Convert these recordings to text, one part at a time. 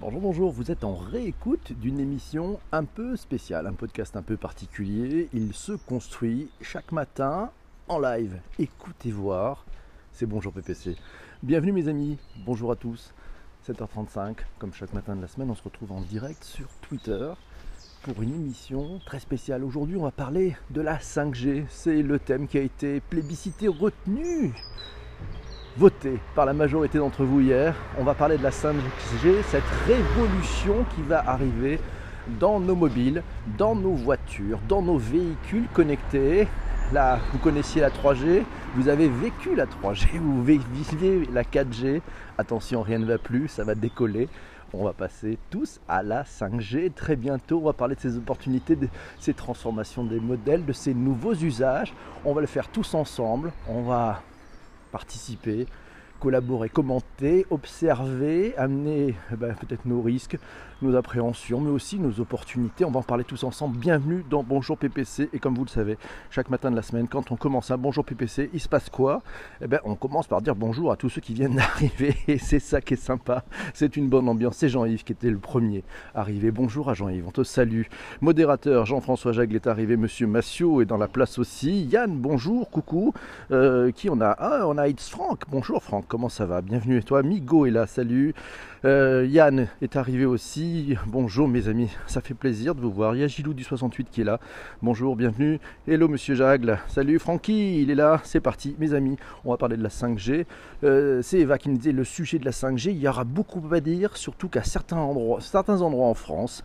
Bonjour, bonjour, vous êtes en réécoute d'une émission un peu spéciale, un podcast un peu particulier. Il se construit chaque matin en live. Écoutez voir, c'est Bonjour PPC. Bienvenue mes amis, bonjour à tous. 7h35, comme chaque matin de la semaine, on se retrouve en direct sur Twitter pour une émission très spéciale. Aujourd'hui, on va parler de la 5G. C'est le thème qui a été plébiscité, retenu voté par la majorité d'entre vous hier. On va parler de la 5G, cette révolution qui va arriver dans nos mobiles, dans nos voitures, dans nos véhicules connectés. Là, vous connaissiez la 3G, vous avez vécu la 3G, vous vivez la 4G. Attention, rien ne va plus, ça va décoller. On va passer tous à la 5G très bientôt. On va parler de ces opportunités, de ces transformations des modèles, de ces nouveaux usages. On va le faire tous ensemble. On va participer, collaborer, commenter, observer, amener ben, peut-être nos risques, nos appréhensions, mais aussi nos opportunités. On va en parler tous ensemble. Bienvenue dans Bonjour PPC. Et comme vous le savez, chaque matin de la semaine, quand on commence un Bonjour PPC, il se passe quoi? Eh bien, on commence par dire bonjour à tous ceux qui viennent d'arriver. Et c'est ça qui est sympa. C'est une bonne ambiance. C'est Jean-Yves qui était le premier arrivé. Bonjour à Jean-Yves. On te salue. Modérateur Jean-François Jagle est arrivé. Monsieur Massio est dans la place aussi. Yann, bonjour, coucou. Euh, qui on a? Ah, on a It's Franck. Bonjour Franck, comment ça va? Bienvenue et toi? Migo est là, salut. Euh, Yann est arrivé aussi. Bonjour mes amis, ça fait plaisir de vous voir. Il y a Gilou du 68 qui est là. Bonjour, bienvenue. Hello monsieur Jagle. Salut Francky, il est là. C'est parti mes amis. On va parler de la 5G. Euh, c'est Eva qui nous disait le sujet de la 5G. Il y aura beaucoup à dire, surtout qu'à certains endroits, certains endroits en France,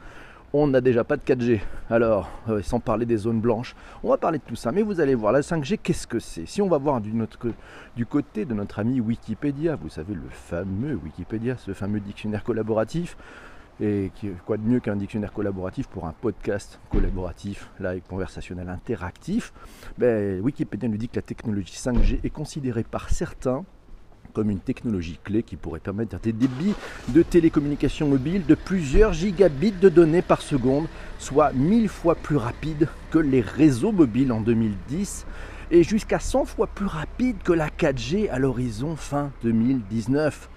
on n'a déjà pas de 4G. Alors, euh, sans parler des zones blanches, on va parler de tout ça. Mais vous allez voir, la 5G, qu'est-ce que c'est? Si on va voir du, côté de notre ami Wikipédia, vous savez, le fameux Wikipédia, ce fameux dictionnaire collaboratif, et quoi de mieux qu'un dictionnaire collaboratif pour un podcast collaboratif, live, conversationnel, interactif? Ben, Wikipédia nous dit que la technologie 5G est considérée par certains comme une technologie clé qui pourrait permettre des débits de télécommunications mobiles de plusieurs gigabits de données par seconde, soit 1000 fois plus rapide que les réseaux mobiles en 2010 et jusqu'à 100 fois plus rapide que la 4G à l'horizon fin 2019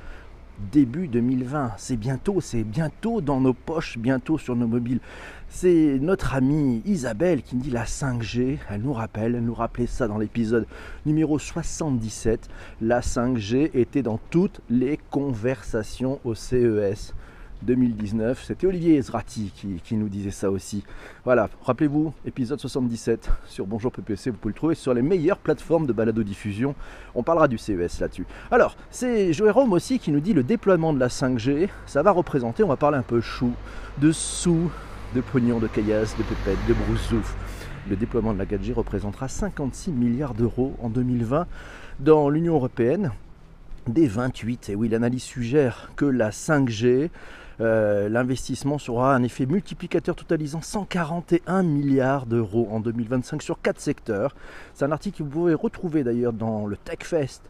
début 2020. C'est bientôt, c'est bientôt dans nos poches, bientôt sur nos mobiles. C'est notre amie Isabelle qui dit la 5G. Elle nous rappelle, elle nous rappelait ça dans l'épisode numéro 77. La 5G était dans toutes les conversations au CES. 2019. C'était Olivier Ezrati qui, nous disait ça aussi. Voilà, rappelez-vous, épisode 77 sur Bonjour PPC, vous pouvez le trouver sur les meilleures plateformes de balado-diffusion. On parlera du CES là-dessus. Alors, c'est Jérôme aussi qui nous dit le déploiement de la 5G, ça va représenter, on va parler un peu chou, de sous, de pognon, de caillasse, de pépette, de broussouf. Le déploiement de la 4G représentera 56 milliards d'euros en 2020 dans l'Union européenne des 28. Et oui, l'analyse suggère que la 5G euh, l'investissement sera un effet multiplicateur totalisant 141 milliards d'euros en 2025 sur quatre secteurs. C'est un article que vous pouvez retrouver d'ailleurs dans le TechFest.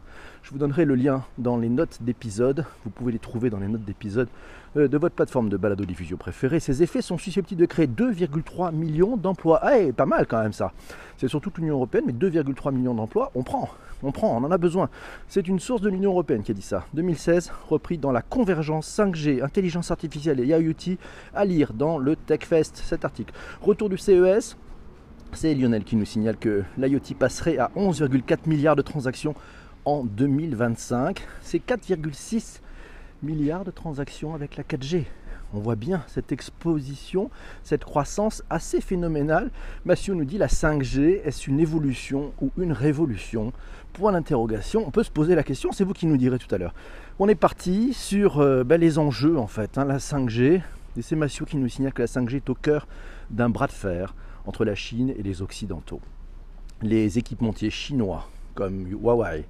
Je vous donnerai le lien dans les notes d'épisode. Vous pouvez les trouver dans les notes d'épisode euh, de votre plateforme de balado-diffusion préférée. Ces effets sont susceptibles de créer 2,3 millions d'emplois. Ah, pas mal quand même ça. C'est sur toute l'Union Européenne, mais 2,3 millions d'emplois, on prend. On prend, on en a besoin. C'est une source de l'Union Européenne qui a dit ça. 2016, repris dans la convergence 5G, intelligence artificielle et IoT, à lire dans le TechFest, cet article. Retour du CES, c'est Lionel qui nous signale que l'IoT passerait à 11,4 milliards de transactions en 2025. C'est 4,6 milliards de transactions avec la 4G. On voit bien cette exposition, cette croissance assez phénoménale. Mathieu nous dit la 5G, est-ce une évolution ou une révolution? Point d'interrogation. On peut se poser la question, c'est vous qui nous direz tout à l'heure. On est parti sur euh, ben, les enjeux en fait. Hein, la 5G, et c'est Mathieu qui nous signale que la 5G est au cœur d'un bras de fer entre la Chine et les Occidentaux. Les équipementiers chinois comme Huawei,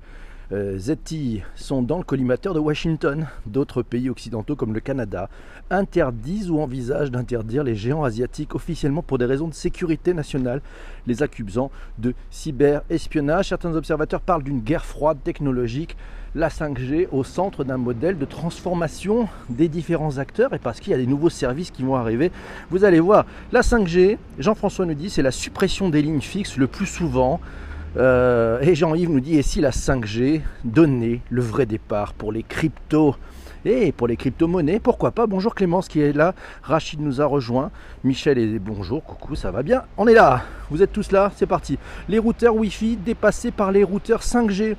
euh, ZTE sont dans le collimateur de Washington. D'autres pays occidentaux comme le Canada interdisent ou envisagent d'interdire les géants asiatiques officiellement pour des raisons de sécurité nationale, les accusant de cyberespionnage. Certains observateurs parlent d'une guerre froide technologique la 5G au centre d'un modèle de transformation des différents acteurs et parce qu'il y a des nouveaux services qui vont arriver. Vous allez voir, la 5G, Jean-François nous dit, c'est la suppression des lignes fixes le plus souvent. Euh, et Jean-Yves nous dit, et si la 5G donnait le vrai départ pour les cryptos Et pour les crypto-monnaies, pourquoi pas Bonjour Clémence qui est là, Rachid nous a rejoint, Michel est bonjour, coucou, ça va bien On est là, vous êtes tous là, c'est parti. Les routeurs Wi-Fi dépassés par les routeurs 5G.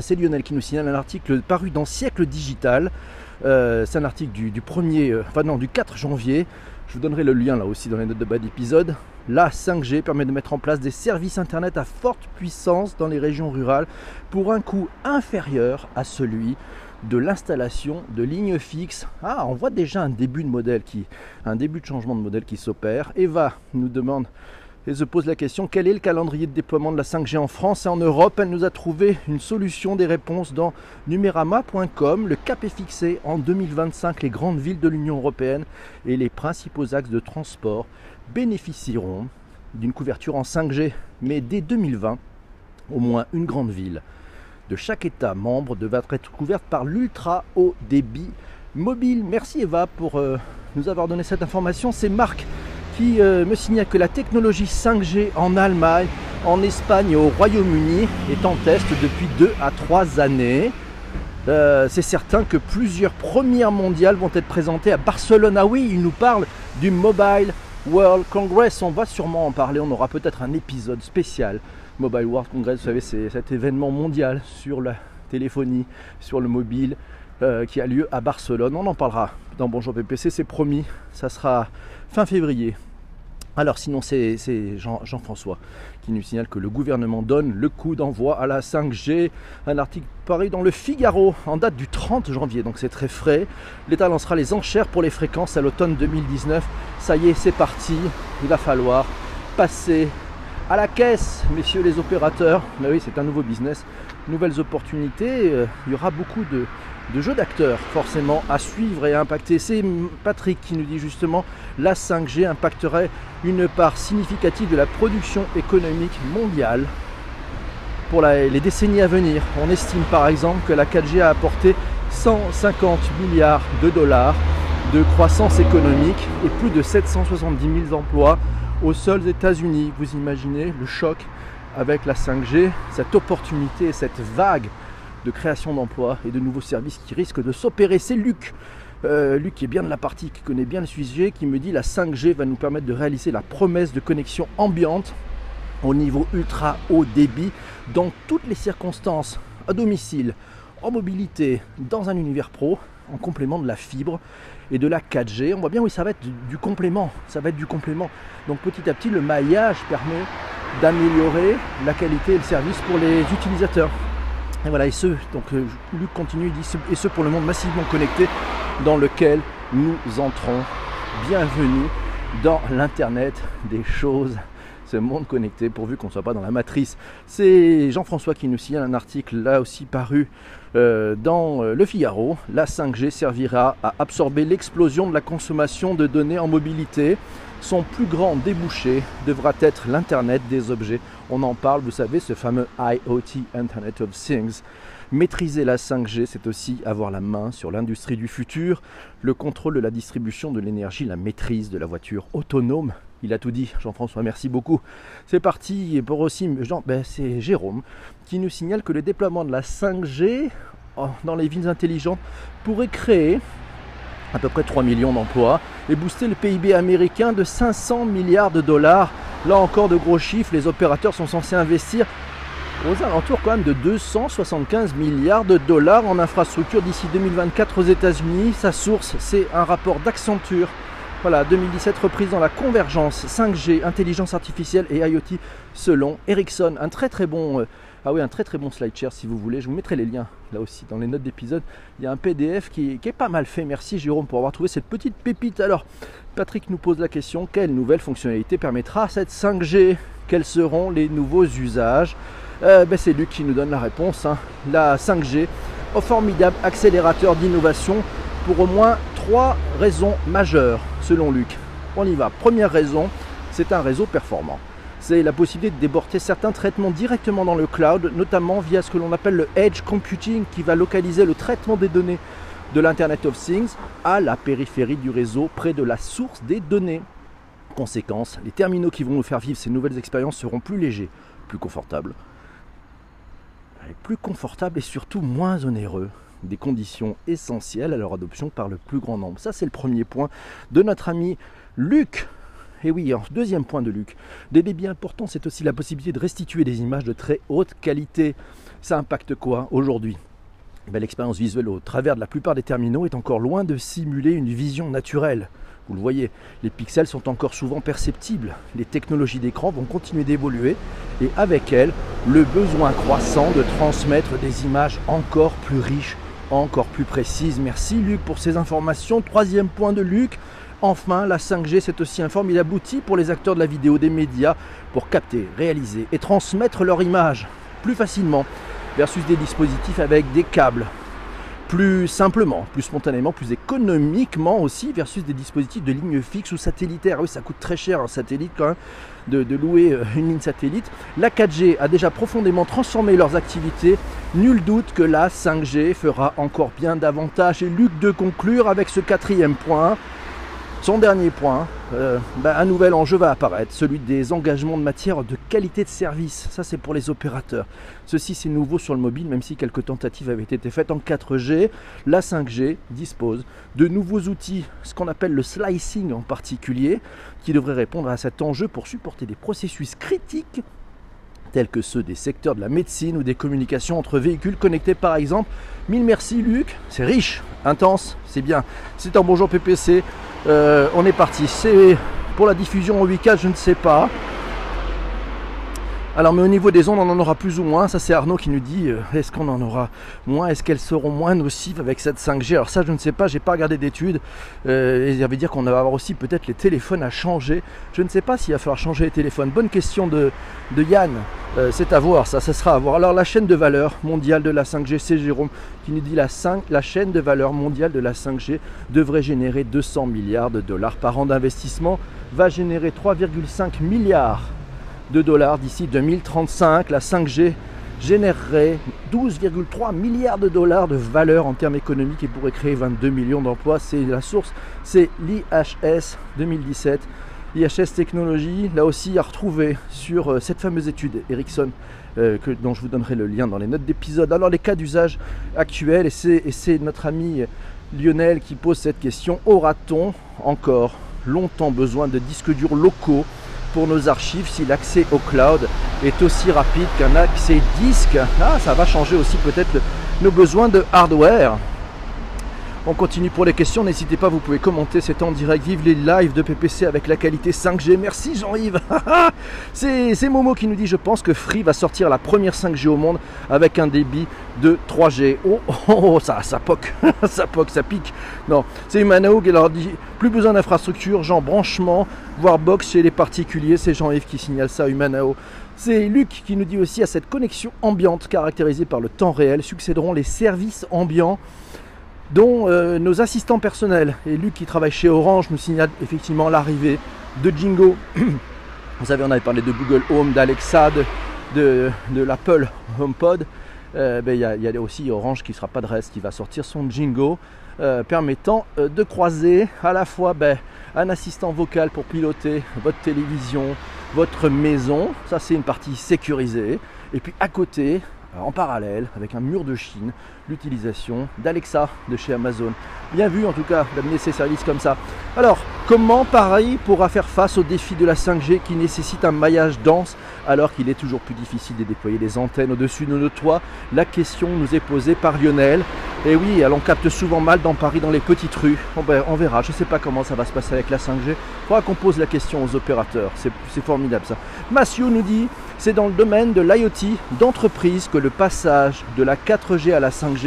C'est Lionel qui nous signale un article paru dans Siècle Digital. Euh, c'est un article du, 1er, euh, du 4 janvier. Je vous donnerai le lien là aussi dans les notes de bas d'épisode. La 5G permet de mettre en place des services Internet à forte puissance dans les régions rurales pour un coût inférieur à celui de l'installation de lignes fixes. Ah, on voit déjà un début de modèle qui, un début de changement de modèle qui s'opère. Eva nous demande et se pose la question quel est le calendrier de déploiement de la 5G en France et en Europe? Elle nous a trouvé une solution des réponses dans numerama.com. Le cap est fixé en 2025. Les grandes villes de l'Union européenne et les principaux axes de transport bénéficieront d'une couverture en 5G. Mais dès 2020, au moins une grande ville de chaque État membre devra être couverte par l'ultra haut débit mobile. Merci Eva pour euh, nous avoir donné cette information. C'est Marc qui euh, me signale que la technologie 5G en Allemagne, en Espagne et au Royaume-Uni est en test depuis 2 à 3 années. Euh, c'est certain que plusieurs premières mondiales vont être présentées à Barcelone. Ah oui, il nous parle du Mobile World Congress. On va sûrement en parler. On aura peut-être un épisode spécial. Mobile World Congress, vous savez, c'est cet événement mondial sur la téléphonie, sur le mobile, euh, qui a lieu à Barcelone. On en parlera dans Bonjour PPC, c'est promis. Ça sera fin février. Alors sinon c'est Jean-François qui nous signale que le gouvernement donne le coup d'envoi à la 5G. Un article paru dans le Figaro en date du 30 janvier, donc c'est très frais. L'État lancera les enchères pour les fréquences à l'automne 2019. Ça y est, c'est parti. Il va falloir passer à la caisse, messieurs les opérateurs. Mais oui, c'est un nouveau business, nouvelles opportunités. Euh, il y aura beaucoup de, de jeux d'acteurs forcément à suivre et à impacter. C'est Patrick qui nous dit justement la 5G impacterait une part significative de la production économique mondiale pour les décennies à venir. On estime par exemple que la 4G a apporté 150 milliards de dollars de croissance économique et plus de 770 000 emplois aux seuls États-Unis. Vous imaginez le choc avec la 5G, cette opportunité, cette vague de création d'emplois et de nouveaux services qui risquent de s'opérer. C'est Luc. Euh, Luc qui est bien de la partie, qui connaît bien le sujet, qui me dit la 5G va nous permettre de réaliser la promesse de connexion ambiante au niveau ultra haut débit dans toutes les circonstances, à domicile, en mobilité, dans un univers pro, en complément de la fibre et de la 4G. On voit bien oui ça va du complément, ça va être du complément. Donc petit à petit le maillage permet d'améliorer la qualité et le service pour les utilisateurs. Et voilà, et ce, donc euh, Luc continue, il dit, et ce pour le monde massivement connecté dans lequel nous entrons. Bienvenue dans l'Internet des choses, ce monde connecté, pourvu qu'on ne soit pas dans la matrice. C'est Jean-François qui nous signale un article là aussi paru euh, dans euh, Le Figaro. La 5G servira à absorber l'explosion de la consommation de données en mobilité. Son plus grand débouché devra être l'Internet des objets. On en parle, vous savez, ce fameux IoT, Internet of Things. Maîtriser la 5G, c'est aussi avoir la main sur l'industrie du futur, le contrôle de la distribution de l'énergie, la maîtrise de la voiture autonome. Il a tout dit, Jean-François, merci beaucoup. C'est parti, pour aussi, Jean, ben, c'est Jérôme qui nous signale que le déploiement de la 5G dans les villes intelligentes pourrait créer à peu près 3 millions d'emplois et booster le PIB américain de 500 milliards de dollars. Là encore de gros chiffres, les opérateurs sont censés investir aux alentours quand même de 275 milliards de dollars en infrastructure d'ici 2024 aux États-Unis. Sa source, c'est un rapport d'Accenture. Voilà, 2017 reprise dans la convergence 5G, intelligence artificielle et IoT selon Ericsson. Un très très bon euh, ah oui, un très très bon slide share si vous voulez. Je vous mettrai les liens là aussi dans les notes d'épisode. Il y a un PDF qui, est pas mal fait. Merci Jérôme pour avoir trouvé cette petite pépite. Alors, Patrick nous pose la question quelle nouvelle fonctionnalité permettra cette 5G Quels seront les nouveaux usages? Euh, ben, C'est Luc qui nous donne la réponse. Hein. La 5G, au formidable accélérateur d'innovation pour au moins trois raisons majeures selon Luc. On y va. Première raison, c'est un réseau performant c'est la possibilité de déborder certains traitements directement dans le cloud, notamment via ce que l'on appelle le edge computing qui va localiser le traitement des données de l'Internet of Things à la périphérie du réseau près de la source des données. Conséquence, les terminaux qui vont nous faire vivre ces nouvelles expériences seront plus légers, plus confortables, plus confortables et surtout moins onéreux. des conditions essentielles à leur adoption par le plus grand nombre. Ça, c'est le premier point de notre ami Luc. Et oui, deuxième point de Luc. Des débits importants, c'est aussi la possibilité de restituer des images de très haute qualité. Ça impacte quoi aujourd'hui? Ben, L'expérience visuelle au travers de la plupart des terminaux est encore loin de simuler une vision naturelle. Vous le voyez, les pixels sont encore souvent perceptibles. Les technologies d'écran vont continuer d'évoluer et avec elles, le besoin croissant de transmettre des images encore plus riches, encore plus précises. Merci Luc pour ces informations. Troisième point de Luc. Enfin, la 5G, c'est aussi un formidable outil pour les acteurs de la vidéo, des médias, pour capter, réaliser et transmettre leur image plus facilement versus des dispositifs avec des câbles plus simplement, plus spontanément, plus économiquement aussi, versus des dispositifs de ligne fixe ou satellitaire. Oui, ça coûte très cher un satellite quand même de, de, louer euh, une ligne satellite. La 4G a déjà profondément transformé leurs activités. Nul doute que la 5G fera encore bien davantage. Et Luc de conclure avec ce quatrième point. Son dernier point, euh, bah, un nouvel enjeu va apparaître, celui des engagements de matière de qualité de service. Ça, c'est pour les opérateurs. Ceci, c'est nouveau sur le mobile, même si quelques tentatives avaient été faites en 4G. La 5G dispose de nouveaux outils, ce qu'on appelle le slicing en particulier, qui devrait répondre à cet enjeu pour supporter des processus critiques tels que ceux des secteurs de la médecine ou des communications entre véhicules connectés par exemple. Mille merci Luc, c'est riche, intense, c'est bien. C'est un bonjour PPC, euh, on est parti. C'est pour la diffusion en 8K, je ne sais pas. Alors, mais au niveau des ondes, on en aura plus ou moins. Ça, c'est Arnaud qui nous dit euh, est-ce qu'on en aura moins Est-ce qu'elles seront moins nocives avec cette 5G Alors, ça, je ne sais pas, j'ai pas regardé d'études. Euh, il y dire qu'on va avoir aussi peut-être les téléphones à changer. Je ne sais pas s'il va falloir changer les téléphones. Bonne question de, Yann. Euh, c'est à voir, ça, ça sera à voir. Alors, la chaîne de valeur mondiale de la 5G, c'est Jérôme qui nous dit la, 5, la chaîne de valeur mondiale de la 5G devrait générer 200 milliards de dollars par an d'investissement, va générer 3,5 milliards de dollars d'ici 2035. La 5G générerait 12,3 milliards de dollars de valeur en termes économiques et pourrait créer 22 millions d'emplois. C'est la source, c'est l'IHS 2017. IHS Technologies, là aussi à retrouver sur euh, cette fameuse étude Ericsson euh, dont je vous donnerai le lien dans les notes d'épisode. Alors les cas d'usage actuels, et c'est notre ami Lionel qui pose cette question, aura-t-on encore longtemps besoin de disques durs locaux pour nos archives si l'accès au cloud est aussi rapide qu'un accès disque. Ah, ça va changer aussi peut-être nos besoins de hardware. On continue pour les questions, n'hésitez pas, vous pouvez commenter, c'est en direct, vive les lives de PPC avec la qualité 5G, merci Jean-Yves. C'est Momo qui nous dit, je pense que Free va sortir la première 5G au monde avec un débit de 3G. Oh, ça, ça poque, ça poque, ça pique. Non, c'est Humanao qui leur dit, plus besoin d'infrastructure, genre branchement, voire box chez les particuliers, c'est Jean-Yves qui signale ça, Humanao. C'est Luc qui nous dit aussi à cette connexion ambiante caractérisée par le temps réel succéderont les services ambiants dont euh, nos assistants personnels. Et Luc qui travaille chez Orange nous signale effectivement l'arrivée de Jingo. Vous savez, on avait parlé de Google Home, d'Alexa, de, l'Apple HomePod. Euh, ben, il y, a aussi Orange qui sera pas de reste, qui va sortir son Jingo, euh, permettant de croiser à la fois ben, un assistant vocal pour piloter votre télévision, votre maison. Ça, c'est une partie sécurisée. Et puis à côté, en parallèle, avec un mur de Chine, l'utilisation d'Alexa de chez Amazon. Bien vu en tout cas d'amener ces services comme ça. Alors, comment Paris pourra faire face au défi de la 5G qui nécessite un maillage dense alors qu'il est toujours plus difficile de déployer des antennes au-dessus de nos toits? La question nous est posée par Lionel. Et oui, on capte souvent mal dans Paris, dans les petites rues. Ben, on verra, je ne sais pas comment ça va se passer avec la 5G. Il faudra qu'on pose la question aux opérateurs. C'est formidable ça. Mathieu nous dit, c'est dans le domaine de l'IoT d'entreprise que le passage de la 4G à la 5G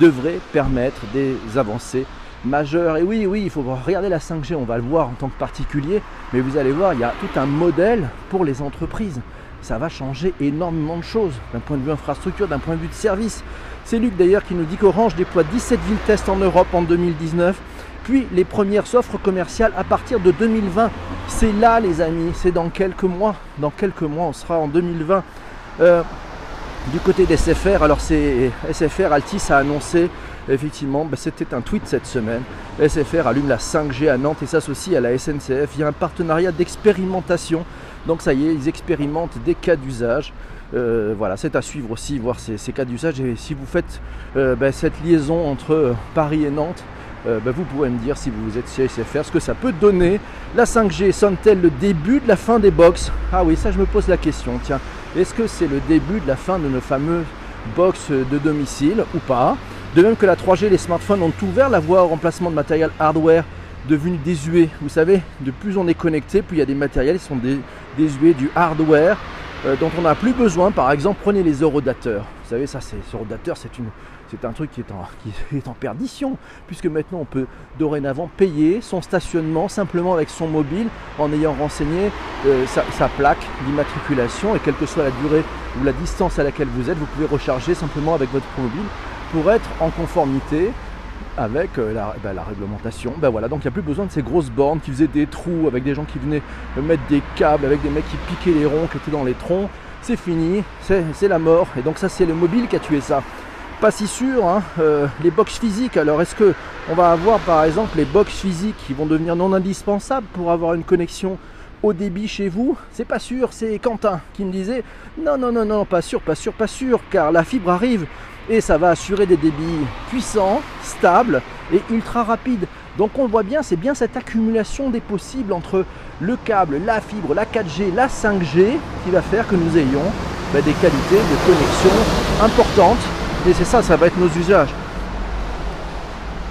devrait permettre des avancées majeures. Et oui, oui, il faut regarder la 5G, on va le voir en tant que particulier, mais vous allez voir, il y a tout un modèle pour les entreprises. Ça va changer énormément de choses d'un point de vue infrastructure, d'un point de vue de service. C'est Luc d'ailleurs qui nous dit qu'Orange déploie 17 villes tests en Europe en 2019, puis les premières offres commerciales à partir de 2020. C'est là les amis, c'est dans quelques mois. Dans quelques mois, on sera en 2020. Euh, du côté des SFR, alors c'est SFR Altis a annoncé Effectivement, bah, c'était un tweet cette semaine. SFR allume la 5G à Nantes et s'associe à la SNCF. Il y a un partenariat d'expérimentation. Donc ça y est, ils expérimentent des cas d'usage. Euh, voilà, c'est à suivre aussi, voir ces, cas d'usage. Et si vous faites euh, bah, cette liaison entre euh, Paris et Nantes, bah, vous pourrez me dire si vous êtes chez SFR ce que ça peut donner. La 5G sonne-t-elle le début de la fin des box? Ah oui, ça je me pose la question. Tiens, est-ce que c'est le début de la fin de nos fameux box de domicile ou pas De même que la 3G, les smartphones ont ouvert la voie au remplacement de matériel hardware devenu désuet. Vous savez, de plus on est connecté, plus il y a des matériels qui sont désuets, du hardware euh, dont on n'a plus besoin. Par exemple, prenez les eurodateurs. Vous savez, ça, c'est c'est une, c'est un truc qui est, en, perdition, puisque maintenant on peut dorénavant payer son stationnement simplement avec son mobile en ayant renseigné euh, sa, plaque d'immatriculation et quelle que soit la durée ou la distance à laquelle vous êtes, vous pouvez recharger simplement avec votre mobile pour être en conformité avec euh, bah, la, réglementation. Ben voilà, donc il n'y a plus besoin de ces grosses bornes qui faisaient des trous avec des gens qui venaient mettre des câbles, avec des mecs qui piquaient les ronds qui étaient dans les troncs. C'est fini, c'est la mort. Et donc ça c'est le mobile qui a tué ça. Pas si sûr, hein. euh, les box physiques. Alors est-ce que on va avoir par exemple les box physiques qui vont devenir non indispensables pour avoir une connexion au débit chez vous? C'est pas sûr, c'est Quentin qui me disait non non non non pas sûr, pas sûr, pas sûr, car la fibre arrive et ça va assurer des débits puissants, stables et ultra rapides. Donc on voit bien, c'est bien cette accumulation des possibles entre le câble, la fibre, la 4G, la 5G qui va faire que nous ayons bah, des qualités de connexion importantes. C'est ça, ça va être nos usages.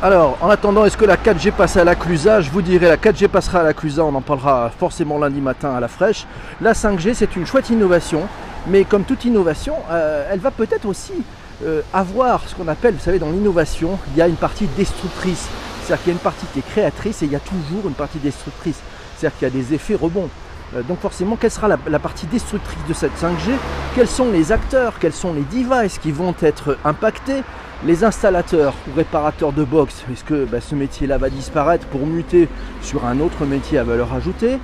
Alors, en attendant, est-ce que la 4G passe à la Je vous dirai, la 4G passera à la on en parlera forcément lundi matin à la fraîche. La 5G, c'est une chouette innovation, mais comme toute innovation, euh, elle va peut-être aussi euh, avoir ce qu'on appelle, vous savez, dans l'innovation, il y a une partie destructrice. C'est-à-dire qu'il y a une partie qui est créatrice et il y a toujours une partie destructrice. C'est-à-dire qu'il y a des effets rebonds. Euh, donc forcément, quelle sera la, partie destructrice de cette 5G Quels sont les acteurs? Quels sont les devices qui vont être impactés? Les installateurs ou réparateurs de box, est-ce que bah, ce métier-là va disparaître pour muter sur un autre métier à valeur ajoutée?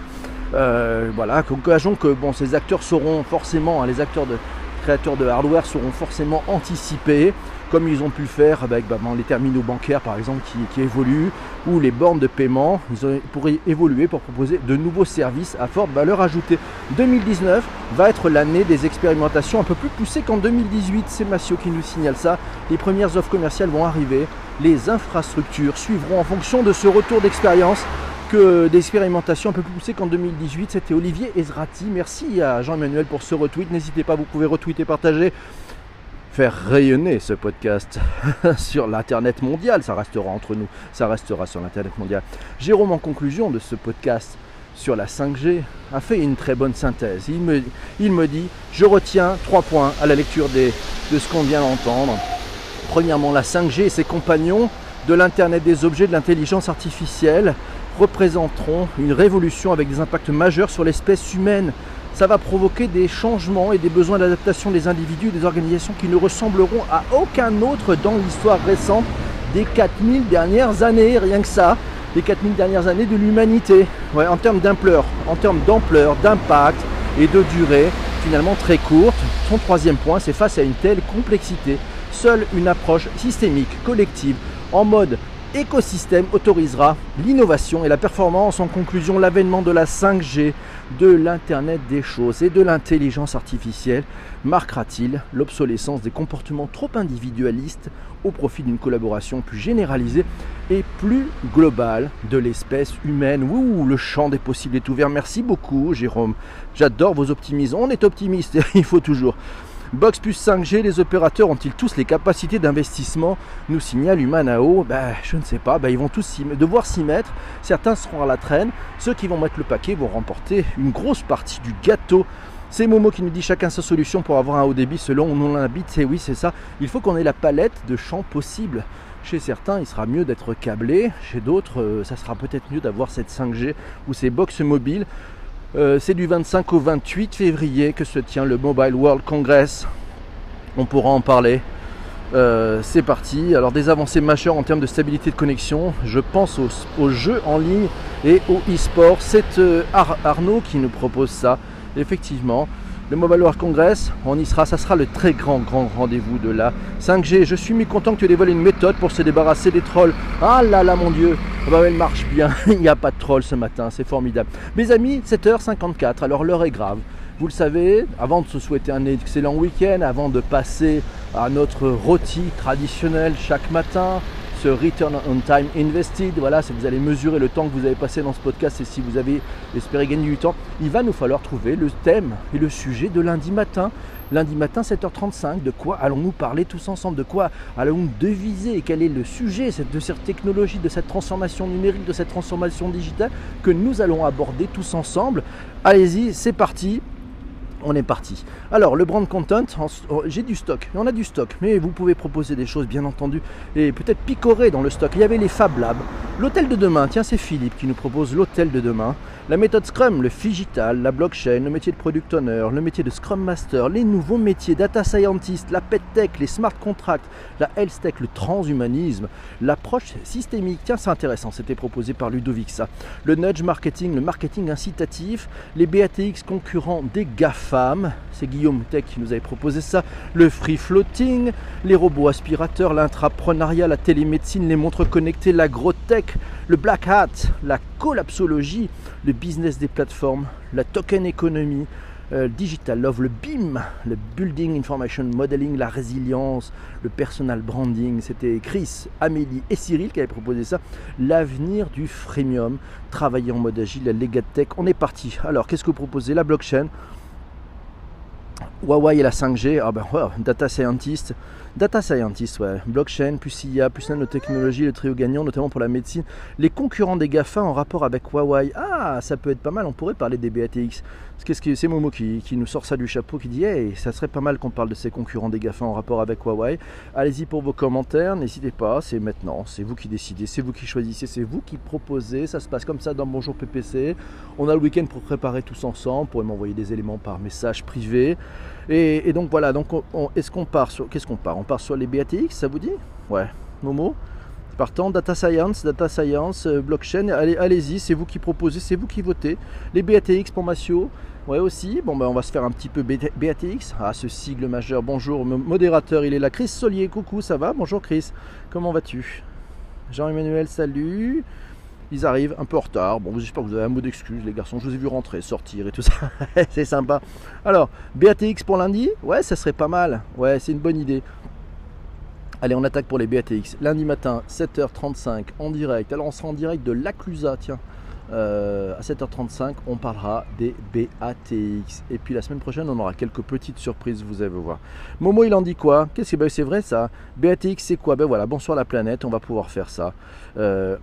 Euh, voilà, gageons que bon, ces acteurs seront forcément, hein, les acteurs de, créateurs de hardware seront forcément anticipés, comme ils ont pu faire avec bah, les terminaux bancaires par exemple qui, évoluent, ou les bornes de paiement, ils pourraient évoluer pour proposer de nouveaux services à forte valeur ajoutée. 2019 va être l'année des expérimentations un peu plus poussées qu'en 2018, c'est Massio qui nous signale ça. Les premières offres commerciales vont arriver, les infrastructures suivront en fonction de ce retour d'expérience d'expérimentation un peu plus poussées qu'en 2018. C'était Olivier Ezrati. Merci à Jean-Emmanuel pour ce retweet. N'hésitez pas, vous pouvez retweeter, partager, faire rayonner ce podcast sur l'internet mondial. Ça restera entre nous, ça restera sur l'internet mondial. Jérôme, en conclusion de ce podcast sur la 5G, a fait une très bonne synthèse. Il me, dit Je retiens trois points à la lecture de ce qu'on vient d'entendre. Premièrement, la 5G et ses compagnons de l'Internet des objets, de l'intelligence artificielle représenteront une révolution avec des impacts majeurs sur l'espèce humaine. Ça va provoquer des changements et des besoins d'adaptation des individus et des organisations qui ne ressembleront à aucun autre dans l'histoire récente des 4000 dernières années, rien que ça, les 4000 dernières années de l'humanité. Ouais, en termes d'ampleur, en termes d'ampleur, d'impact et de durée, finalement très courte. Son troisième point, c'est face à une telle complexité, seule une approche systémique, collective, en mode écosystème autorisera l'innovation et la performance. En conclusion, l'avènement de la 5G, de l'Internet des choses et de l'intelligence artificielle marquera-t-il l'obsolescence des comportements trop individualistes au profit d'une collaboration plus généralisée et plus globale de l'espèce humaine? Ouh, le champ des possibles est ouvert. Merci beaucoup, Jérôme. J'adore vos optimismes. On est optimiste, il faut toujours. Box plus 5G, les opérateurs ont-ils tous les capacités d'investissement Nous signale Humanao. Ben, je ne sais pas, ben, ils vont tous devoir s'y mettre. Certains seront à la traîne. Ceux qui vont mettre le paquet vont remporter une grosse partie du gâteau. C'est Momo qui nous dit chacun sa solution pour avoir un haut débit selon où on habite. C'est oui, c'est ça. Il faut qu'on ait la palette de champs possibles. Chez certains, il sera mieux d'être câblé. Chez d'autres, euh, ça sera peut-être mieux d'avoir cette 5G ou ces box mobiles. Euh, c'est du 25 au 28 février que se tient le Mobile World Congress. On pourra en parler. Euh, c'est parti. Alors des avancées majeures en termes de stabilité de connexion. Je pense aux, jeux en ligne et au e-sport. C'est euh, Arnaud qui nous propose ça. Effectivement, le Mobile World Congress, on y sera, ça sera le très grand, grand rendez-vous de la 5G. Je suis mis content que tu dévoiles une méthode pour se débarrasser des trolls. Ah là là, mon Dieu, ah bah, elle marche bien, il n'y a pas de trolls ce matin, c'est formidable. Mes amis, 7h54, alors l'heure est grave. Vous le savez, avant de se souhaiter un excellent week-end, avant de passer à notre rôti traditionnel chaque matin, ce Return on Time Invested, voilà, si vous allez mesurer le temps que vous avez passé dans ce podcast et si vous avez espéré gagner du temps, il va nous falloir trouver le thème et le sujet de lundi matin. Lundi matin, 7h35, de quoi allons-nous parler tous ensemble? De quoi allons-nous deviser? Quel est le sujet de cette technologie, de cette transformation numérique, de cette transformation digitale que nous allons aborder tous ensemble? Allez-y, c'est parti on est parti. Alors, le brand content, oh, j'ai du stock, on a du stock, mais vous pouvez proposer des choses, bien entendu, et peut-être picorer dans le stock. Il y avait les Fab Labs, l'hôtel de demain, tiens, c'est Philippe qui nous propose l'hôtel de demain. La méthode Scrum, le digital, la blockchain, le métier de product owner, le métier de Scrum Master, les nouveaux métiers, data scientist, la pet tech, les smart contracts, la health tech, le transhumanisme, l'approche systémique. Tiens, c'est intéressant, c'était proposé par Ludovic ça. Le nudge marketing, le marketing incitatif, les BATX concurrents des C'est Guillaume Tech qui nous avait proposé ça, le free floating, les robots aspirateurs, l'intrapreneuriat, la télémédecine, les montres connectées, l'agrotech, le black hat, la collapsologie, le business des plateformes, la token economy, euh, digital love, le BIM, le building information modeling, la résilience, le personal branding. C'était Chris, Amélie et Cyril qui avaient proposé ça. L'avenir du freemium, travailler en mode agile, la Legatech. On est parti. Alors, qu'est-ce que vous proposez? La blockchain. Huawei et la 5G, ah ben, data scientist, Data scientist, ouais. blockchain, plus IA, plus nanotechnologie, le trio gagnant, notamment pour la médecine. Les concurrents des GAFA en rapport avec Huawei. Ah, ça peut être pas mal, on pourrait parler des BATX. C'est Momo qui, nous sort ça du chapeau, qui dit Hey, ça serait pas mal qu'on parle de ces concurrents des GAFA en rapport avec Huawei. Allez-y pour vos commentaires, n'hésitez pas, c'est maintenant, c'est vous qui décidez, c'est vous qui choisissez, c'est vous qui proposez. Ça se passe comme ça dans Bonjour PPC. On a le week-end pour préparer tous ensemble, vous pourrez m'envoyer des éléments par message privé. Et, donc voilà, donc est-ce qu'on part sur. Qu'est-ce qu'on part? On part les BATX, ça vous dit? Ouais, Momo? Partant, data science, data science, euh, blockchain, allez, allez-y, c'est vous qui proposez, c'est vous qui votez. Les BATX pour Massio, ouais aussi. Bon ben on va se faire un petit peu BATX. Ah ce sigle majeur, bonjour, modérateur, il est là. Chris Solier, coucou, ça va? Bonjour Chris, comment vas-tu? Jean-Emmanuel, salut ils arrivent un peu en retard. Bon, j'espère que vous avez un mot d'excuse, les garçons. Je vous ai vu rentrer, sortir et tout ça. c'est sympa. Alors, BATX pour lundi? Ouais, ça serait pas mal. Ouais, c'est une bonne idée. Allez, on attaque pour les BATX. Lundi matin, 7h35 en direct. Alors, on sera en direct de l'Aclusa, tiens. Euh, à 7h35, on parlera des BATX. Et puis la semaine prochaine, on aura quelques petites surprises, vous allez voir. Momo, il en dit quoi? Qu'est-ce que ben, c'est vrai ça? BATX, c'est quoi? Ben voilà, bonsoir la planète, on va pouvoir faire ça. Euh,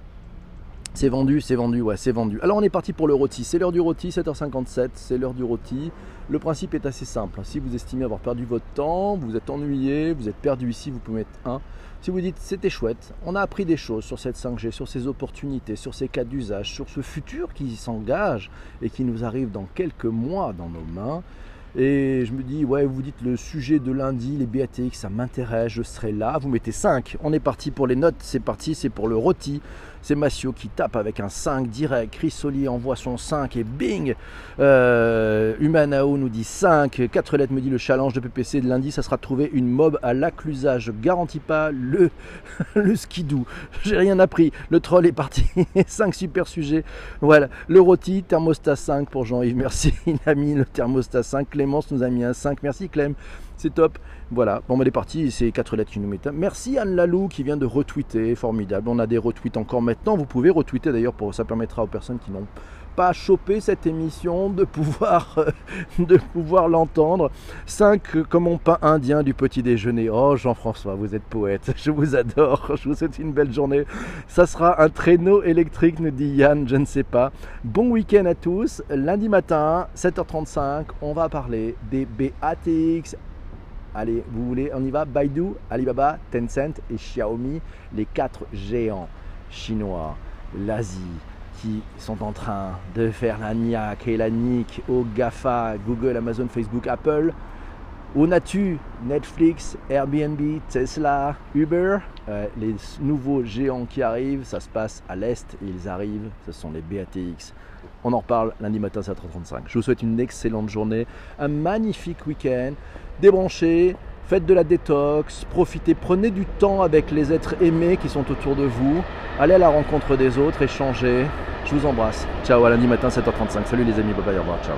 c'est vendu, c'est vendu, ouais, c'est vendu. Alors on est parti pour le rôti. C'est l'heure du rôti, 7h57, c'est l'heure du rôti. Le principe est assez simple. Si vous estimez avoir perdu votre temps, vous êtes ennuyé, vous êtes perdu ici, vous pouvez mettre 1. Si vous dites c'était chouette, on a appris des choses sur cette 5G, sur ces opportunités, sur ces cas d'usage, sur ce futur qui s'engage et qui nous arrive dans quelques mois dans nos mains. Et je me dis, ouais, vous dites le sujet de lundi, les BATX, ça m'intéresse, je serai là. Vous mettez 5. On est parti pour les notes, c'est parti, c'est pour le rôti. C'est Massio qui tape avec un 5 direct. Chris Soli envoie son 5 et bing euh, Humanao nous dit 5. 4 lettres me dit le challenge de PPC de lundi. Ça sera de trouver une mob à l'acclusage. Je garantis pas le, le skidou. J'ai rien appris. Le troll est parti. 5 super sujets. Voilà. Le rôti, thermostat 5 pour Jean-Yves. Merci. Il a mis le thermostat 5. Clémence nous a mis un 5. Merci Clem. C'est top. Voilà, bon, on est parti, c'est 4 lettres qui nous mettent. Merci Anne Lalou qui vient de retweeter, formidable. On a des retweets encore maintenant. Vous pouvez retweeter d'ailleurs, pour ça permettra aux personnes qui n'ont pas chopé cette émission de pouvoir, pouvoir l'entendre. 5 comme on peint indien du petit déjeuner. Oh Jean-François, vous êtes poète, je vous adore, je vous souhaite une belle journée. Ça sera un traîneau électrique, nous dit Yann, je ne sais pas. Bon week-end à tous. Lundi matin, 7h35, on va parler des BATX Allez, vous voulez, on y va Baidu, Alibaba, Tencent et Xiaomi, les quatre géants chinois, l'Asie, qui sont en train de faire la niaque et la nique au GAFA, Google, Amazon, Facebook, Apple. As-tu Netflix, Airbnb, Tesla, Uber, euh, les nouveaux géants qui arrivent, ça se passe à l'est ils arrivent, ce sont les BATX. On en reparle lundi matin à 7h35. Je vous souhaite une excellente journée, un magnifique week-end. Débranchez, faites de la détox, profitez, prenez du temps avec les êtres aimés qui sont autour de vous. Allez à la rencontre des autres, échangez. Je vous embrasse. Ciao, à lundi matin 7h35. Salut les amis, bye bye, au revoir, ciao.